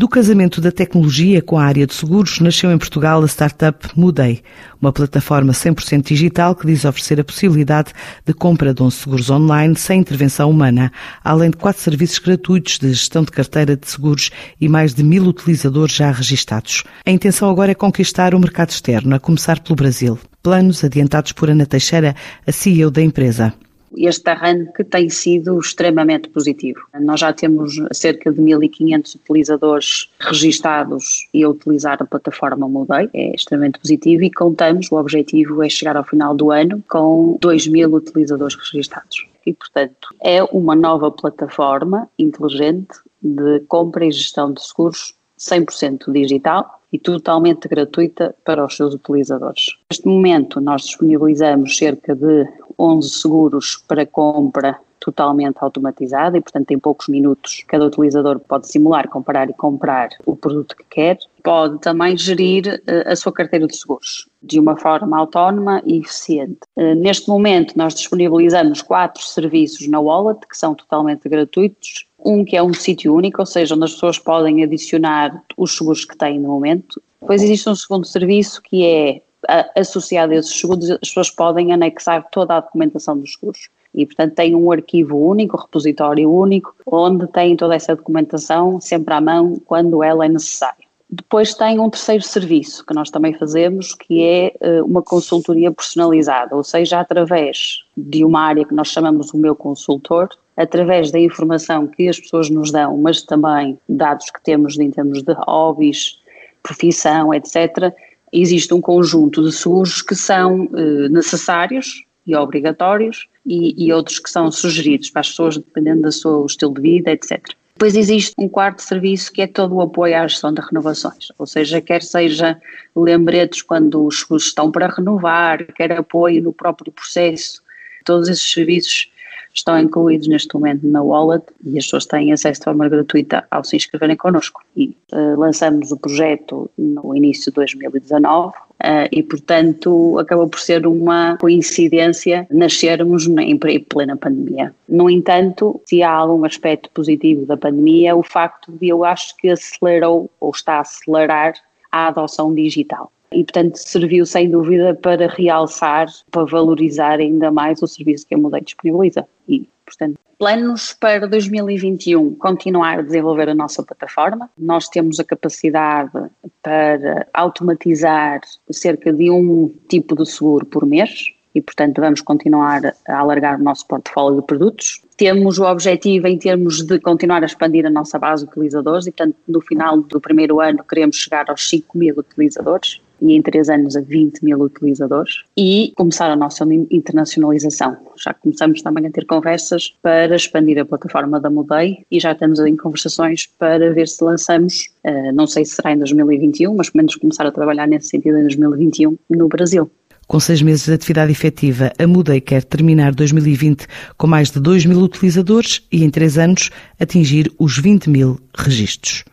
Do casamento da tecnologia com a área de seguros, nasceu em Portugal a startup Mudei, uma plataforma 100% digital que diz oferecer a possibilidade de compra de um seguros online sem intervenção humana, além de quatro serviços gratuitos de gestão de carteira de seguros e mais de mil utilizadores já registados. A intenção agora é conquistar o mercado externo, a começar pelo Brasil. Planos adiantados por Ana Teixeira, a CEO da empresa este arranque tem sido extremamente positivo. Nós já temos cerca de 1.500 utilizadores registados e a utilizar a plataforma Mudei, é extremamente positivo e contamos, o objetivo é chegar ao final do ano com 2.000 utilizadores registados. E, portanto, é uma nova plataforma inteligente de compra e gestão de seguros 100% digital e totalmente gratuita para os seus utilizadores. Neste momento, nós disponibilizamos cerca de 11 seguros para compra totalmente automatizada e, portanto, em poucos minutos cada utilizador pode simular, comparar e comprar o produto que quer. Pode também gerir uh, a sua carteira de seguros de uma forma autónoma e eficiente. Uh, neste momento, nós disponibilizamos quatro serviços na Wallet que são totalmente gratuitos. Um que é um sítio único, ou seja, onde as pessoas podem adicionar os seguros que têm no momento. Depois existe um segundo serviço que é associado a esses seguros, as pessoas podem anexar toda a documentação dos seguros. E, portanto, tem um arquivo único, um repositório único, onde tem toda essa documentação sempre à mão quando ela é necessária. Depois tem um terceiro serviço que nós também fazemos, que é eh, uma consultoria personalizada, ou seja, através de uma área que nós chamamos o meu consultor, através da informação que as pessoas nos dão, mas também dados que temos em termos de hobbies, profissão, etc., existe um conjunto de seguros que são eh, necessários e obrigatórios e, e, outros que são sugeridos para as pessoas dependendo do seu estilo de vida, etc. Depois existe um quarto serviço que é todo o apoio à gestão de renovações, ou seja, quer seja lembretes quando os seguros estão para renovar, quer apoio no próprio processo, todos esses serviços estão incluídos neste momento na Wallet e as pessoas têm acesso de forma gratuita ao se inscreverem connosco. E uh, lançamos o projeto no início de 2019 Uh, e, portanto, acabou por ser uma coincidência nascermos em plena pandemia. No entanto, se há algum aspecto positivo da pandemia, é o facto de eu acho que acelerou ou está a acelerar a adoção digital e, portanto, serviu sem dúvida para realçar, para valorizar ainda mais o serviço que a Mudei disponibiliza. E, portanto, planos para 2021, continuar a desenvolver a nossa plataforma. Nós temos a capacidade para automatizar cerca de um tipo de seguro por mês e, portanto, vamos continuar a alargar o nosso portfólio de produtos. Temos o objetivo em termos de continuar a expandir a nossa base de utilizadores e, portanto, no final do primeiro ano queremos chegar aos 5 mil utilizadores e em três anos a 20 mil utilizadores e começar a nossa internacionalização. Já começamos também a ter conversas para expandir a plataforma da Mudei e já estamos em conversações para ver se lançamos, uh, não sei se será em 2021, mas pelo menos começar a trabalhar nesse sentido em 2021 no Brasil. Com seis meses de atividade efetiva, a Mudei quer terminar 2020 com mais de 2 mil utilizadores e, em três anos, atingir os 20 mil registros.